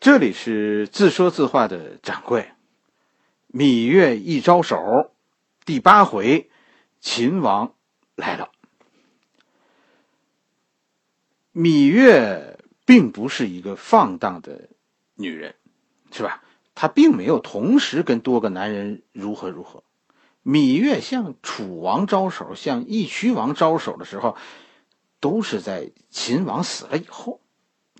这里是自说自话的掌柜。芈月一招手，第八回，秦王来了。芈月并不是一个放荡的女人，是吧？她并没有同时跟多个男人如何如何。芈月向楚王招手，向义渠王招手的时候，都是在秦王死了以后。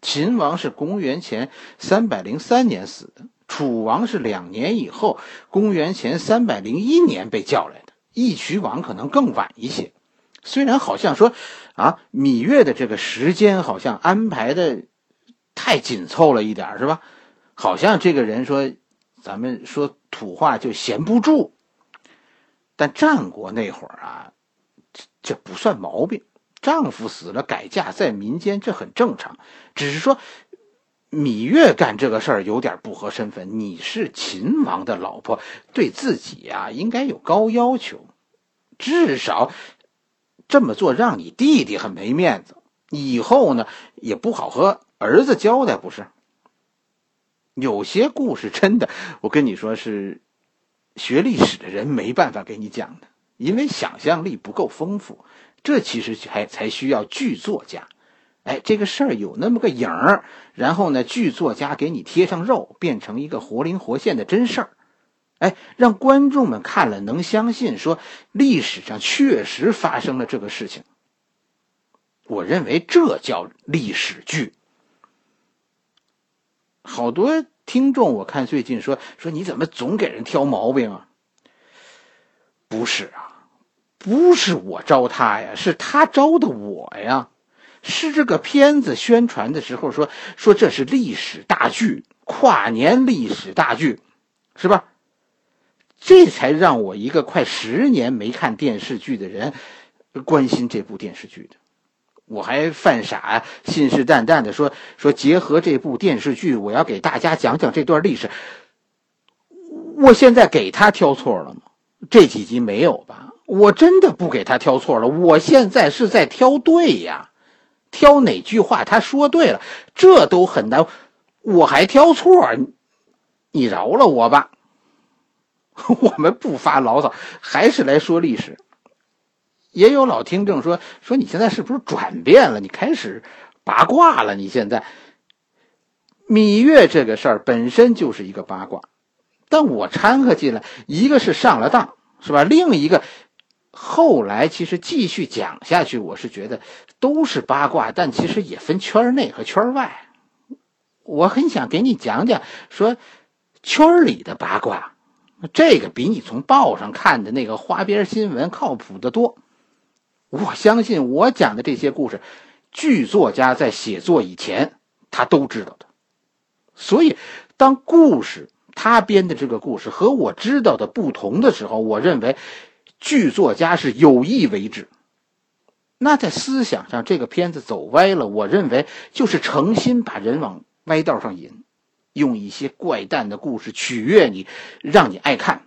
秦王是公元前三百零三年死的，楚王是两年以后，公元前三百零一年被叫来的。义渠王可能更晚一些。虽然好像说，啊，芈月的这个时间好像安排的太紧凑了一点，是吧？好像这个人说，咱们说土话就闲不住。但战国那会儿啊，这这不算毛病。丈夫死了改嫁在民间，这很正常。只是说，芈月干这个事儿有点不合身份。你是秦王的老婆，对自己呀应该有高要求，至少这么做让你弟弟很没面子，以后呢也不好和儿子交代，不是？有些故事真的，我跟你说是学历史的人没办法给你讲的，因为想象力不够丰富。这其实还才需要剧作家，哎，这个事儿有那么个影儿，然后呢，剧作家给你贴上肉，变成一个活灵活现的真事儿，哎，让观众们看了能相信，说历史上确实发生了这个事情。我认为这叫历史剧。好多听众，我看最近说说你怎么总给人挑毛病啊？不是啊。不是我招他呀，是他招的我呀。是这个片子宣传的时候说说这是历史大剧，跨年历史大剧，是吧？这才让我一个快十年没看电视剧的人关心这部电视剧的。我还犯傻，信誓旦旦的说说结合这部电视剧，我要给大家讲讲这段历史。我现在给他挑错了吗？这几集没有吧？我真的不给他挑错了，我现在是在挑对呀，挑哪句话他说对了，这都很难，我还挑错，你饶了我吧。我们不发牢骚，还是来说历史。也有老听众说说你现在是不是转变了？你开始八卦了？你现在芈月这个事儿本身就是一个八卦，但我掺和进来，一个是上了当，是吧？另一个。后来其实继续讲下去，我是觉得都是八卦，但其实也分圈内和圈外。我很想给你讲讲，说圈里的八卦，这个比你从报上看的那个花边新闻靠谱的多。我相信我讲的这些故事，剧作家在写作以前他都知道的。所以，当故事他编的这个故事和我知道的不同的时候，我认为。剧作家是有意为之，那在思想上这个片子走歪了，我认为就是诚心把人往歪道上引，用一些怪诞的故事取悦你，让你爱看，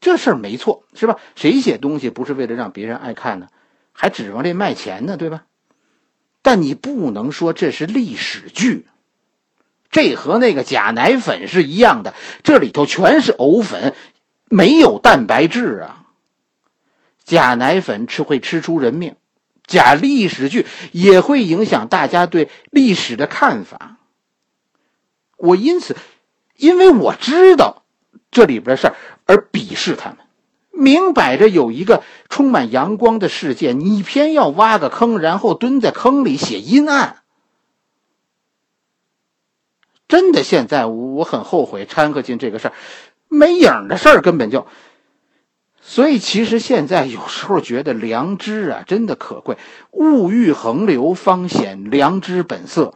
这事儿没错，是吧？谁写东西不是为了让别人爱看呢？还指望这卖钱呢，对吧？但你不能说这是历史剧，这和那个假奶粉是一样的，这里头全是藕粉，没有蛋白质啊。假奶粉吃会吃出人命，假历史剧也会影响大家对历史的看法。我因此，因为我知道这里边的事儿而鄙视他们，明摆着有一个充满阳光的世界，你偏要挖个坑，然后蹲在坑里写阴暗。真的，现在我很后悔掺和进这个事儿，没影的事儿根本就。所以，其实现在有时候觉得良知啊，真的可贵。物欲横流，方显良知本色。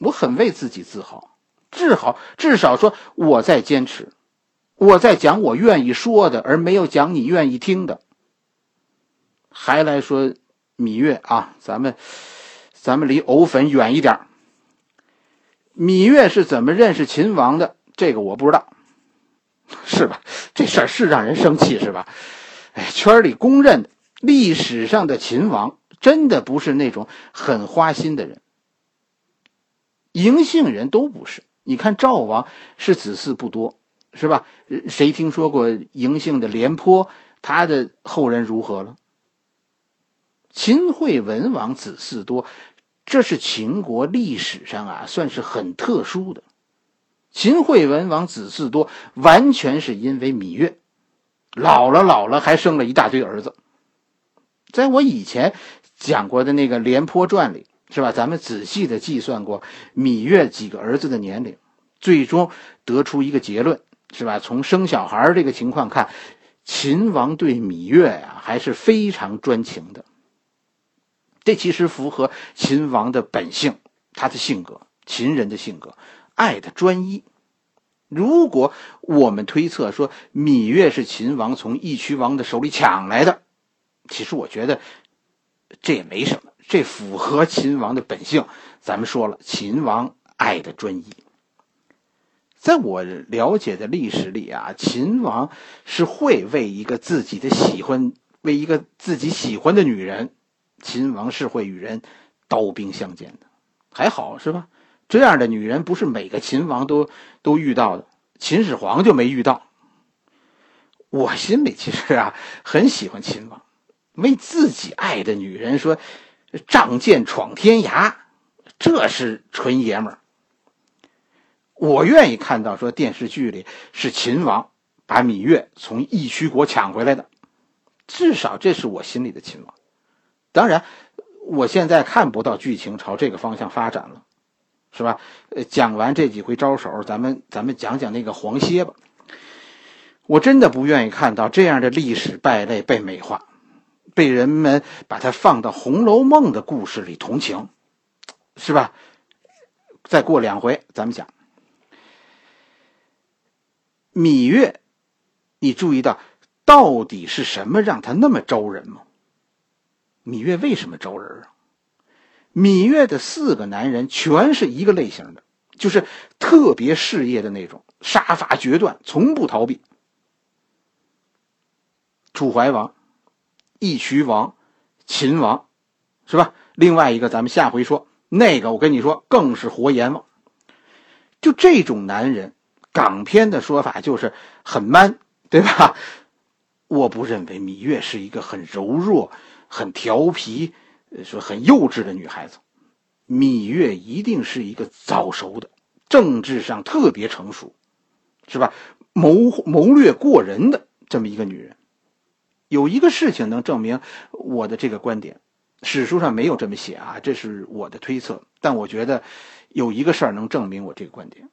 我很为自己自豪，至豪至少说我在坚持，我在讲我愿意说的，而没有讲你愿意听的。还来说芈月啊，咱们咱们离藕粉远一点。芈月是怎么认识秦王的？这个我不知道。是吧？这事儿是让人生气，是吧？哎，圈里公认的历史上的秦王真的不是那种很花心的人，嬴姓人都不是。你看赵王是子嗣不多，是吧？谁听说过嬴姓的廉颇？他的后人如何了？秦惠文王子嗣多，这是秦国历史上啊，算是很特殊的。秦惠文王子嗣多，完全是因为芈月老了，老了还生了一大堆儿子。在我以前讲过的那个《廉颇传》里，是吧？咱们仔细的计算过芈月几个儿子的年龄，最终得出一个结论，是吧？从生小孩这个情况看，秦王对芈月呀还是非常专情的。这其实符合秦王的本性，他的性格，秦人的性格，爱的专一。如果我们推测说芈月是秦王从义渠王的手里抢来的，其实我觉得这也没什么，这符合秦王的本性。咱们说了，秦王爱的专一。在我了解的历史里啊，秦王是会为一个自己的喜欢，为一个自己喜欢的女人。秦王是会与人刀兵相见的，还好是吧？这样的女人不是每个秦王都都遇到的，秦始皇就没遇到。我心里其实啊很喜欢秦王，为自己爱的女人说仗剑闯天涯，这是纯爷们儿。我愿意看到说电视剧里是秦王把芈月从义渠国抢回来的，至少这是我心里的秦王。当然，我现在看不到剧情朝这个方向发展了，是吧？呃，讲完这几回招手，咱们咱们讲讲那个黄歇吧。我真的不愿意看到这样的历史败类被美化，被人们把它放到《红楼梦》的故事里同情，是吧？再过两回，咱们讲芈月，你注意到到底是什么让他那么招人吗？芈月为什么招人啊？芈月的四个男人全是一个类型的，就是特别事业的那种，杀伐决断，从不逃避。楚怀王、义渠王、秦王，是吧？另外一个咱们下回说，那个我跟你说更是活阎王。就这种男人，港片的说法就是很 man，对吧？我不认为芈月是一个很柔弱。很调皮，说很幼稚的女孩子，芈月一定是一个早熟的，政治上特别成熟，是吧？谋谋略过人的这么一个女人。有一个事情能证明我的这个观点，史书上没有这么写啊，这是我的推测。但我觉得有一个事儿能证明我这个观点：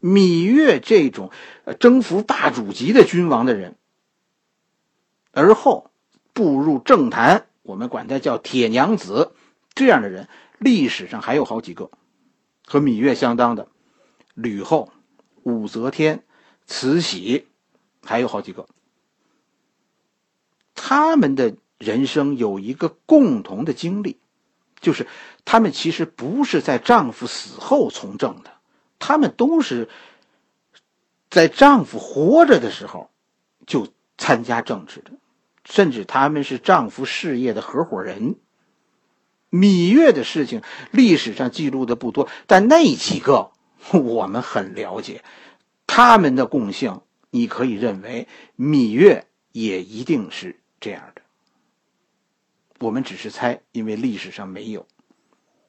芈月这种征服霸主级的君王的人，而后。步入政坛，我们管他叫铁娘子，这样的人历史上还有好几个，和芈月相当的，吕后、武则天、慈禧，还有好几个。他们的人生有一个共同的经历，就是他们其实不是在丈夫死后从政的，他们都是在丈夫活着的时候就参加政治的。甚至他们是丈夫事业的合伙人。芈月的事情历史上记录的不多，但那几个我们很了解，他们的共性，你可以认为芈月也一定是这样的。我们只是猜，因为历史上没有。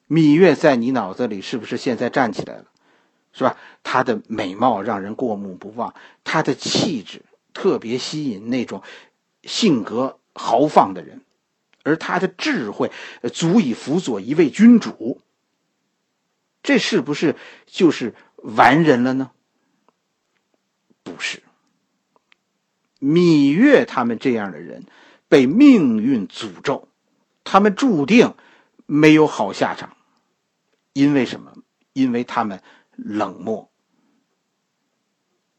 芈月在你脑子里是不是现在站起来了？是吧？她的美貌让人过目不忘，她的气质特别吸引那种。性格豪放的人，而他的智慧足以辅佐一位君主。这是不是就是完人了呢？不是。芈月他们这样的人被命运诅咒，他们注定没有好下场。因为什么？因为他们冷漠。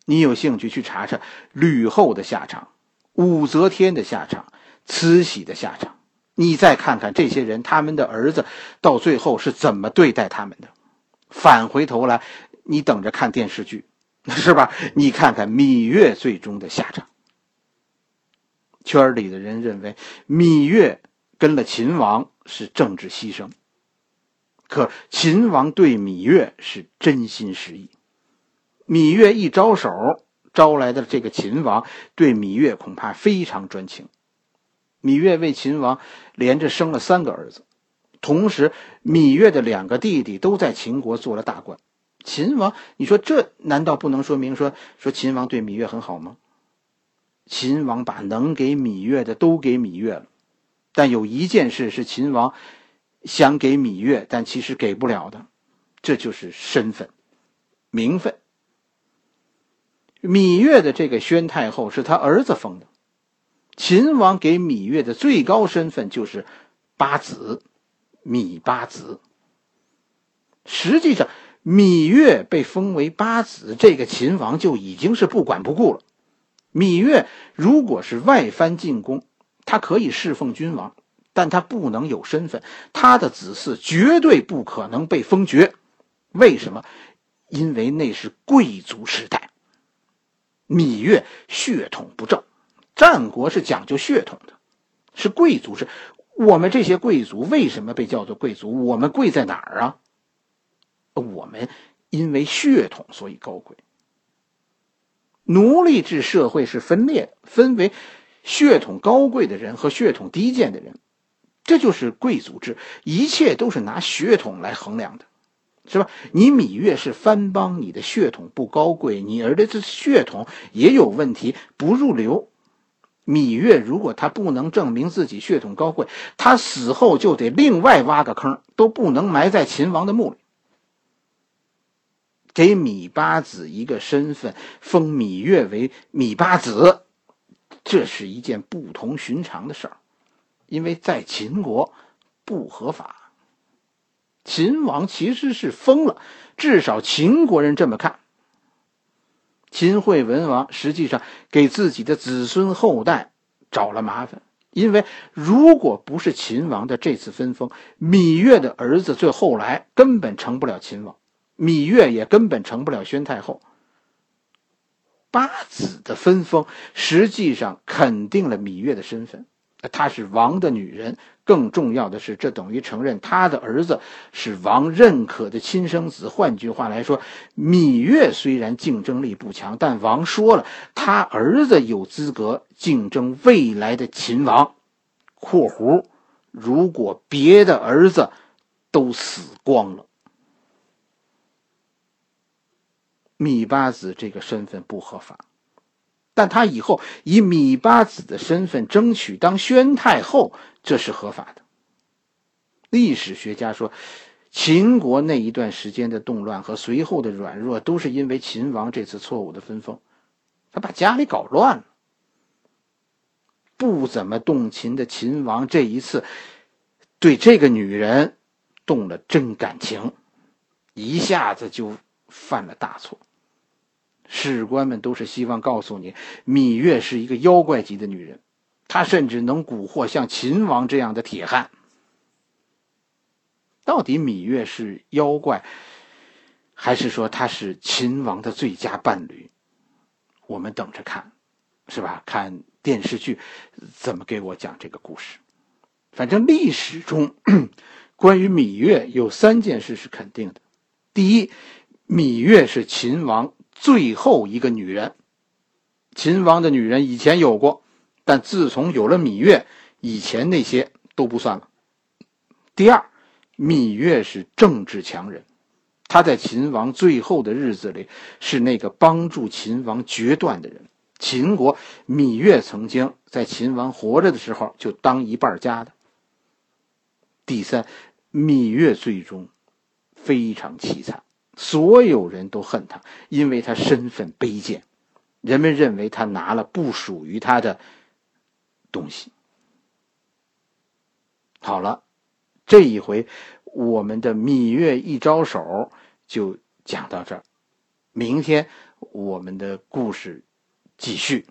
你有兴趣去查查吕后的下场。武则天的下场，慈禧的下场，你再看看这些人，他们的儿子到最后是怎么对待他们的？返回头来，你等着看电视剧，是吧？你看看芈月最终的下场。圈里的人认为芈月跟了秦王是政治牺牲，可秦王对芈月是真心实意。芈月一招手，招来的这个秦王对芈月恐怕非常专情。芈月为秦王连着生了三个儿子，同时芈月的两个弟弟都在秦国做了大官。秦王，你说这难道不能说明说说秦王对芈月很好吗？秦王把能给芈月的都给芈月了，但有一件事是秦王想给芈月，但其实给不了的，这就是身份、名分。芈月的这个宣太后是他儿子封的，秦王给芈月的最高身份就是八子，芈八子。实际上，芈月被封为八子，这个秦王就已经是不管不顾了。芈月如果是外藩进宫，他可以侍奉君王，但他不能有身份，他的子嗣绝对不可能被封爵。为什么？因为那是贵族时代。芈月血统不正，战国是讲究血统的，是贵族是。我们这些贵族为什么被叫做贵族？我们贵在哪儿啊？我们因为血统所以高贵。奴隶制社会是分裂，分为血统高贵的人和血统低贱的人，这就是贵族制，一切都是拿血统来衡量的。是吧？你芈月是藩邦，你的血统不高贵，你儿子血统也有问题，不入流。芈月如果他不能证明自己血统高贵，他死后就得另外挖个坑，都不能埋在秦王的墓里。给芈八子一个身份，封芈月为芈八子，这是一件不同寻常的事儿，因为在秦国不合法。秦王其实是疯了，至少秦国人这么看。秦惠文王实际上给自己的子孙后代找了麻烦，因为如果不是秦王的这次分封，芈月的儿子最后来根本成不了秦王，芈月也根本成不了宣太后。八子的分封实际上肯定了芈月的身份。她是王的女人，更重要的是，这等于承认他的儿子是王认可的亲生子。换句话来说，芈月虽然竞争力不强，但王说了，他儿子有资格竞争未来的秦王。（括弧）如果别的儿子都死光了，芈八子这个身份不合法。但他以后以芈八子的身份争取当宣太后，这是合法的。历史学家说，秦国那一段时间的动乱和随后的软弱，都是因为秦王这次错误的分封，他把家里搞乱了。不怎么动秦的秦王这一次，对这个女人动了真感情，一下子就犯了大错。士官们都是希望告诉你，芈月是一个妖怪级的女人，她甚至能蛊惑像秦王这样的铁汉。到底芈月是妖怪，还是说她是秦王的最佳伴侣？我们等着看，是吧？看电视剧怎么给我讲这个故事。反正历史中 关于芈月有三件事是肯定的：第一，芈月是秦王。最后一个女人，秦王的女人以前有过，但自从有了芈月，以前那些都不算了。第二，芈月是政治强人，她在秦王最后的日子里是那个帮助秦王决断的人。秦国，芈月曾经在秦王活着的时候就当一半家的。第三，芈月最终非常凄惨。所有人都恨他，因为他身份卑贱，人们认为他拿了不属于他的东西。好了，这一回我们的芈月一招手就讲到这儿，明天我们的故事继续。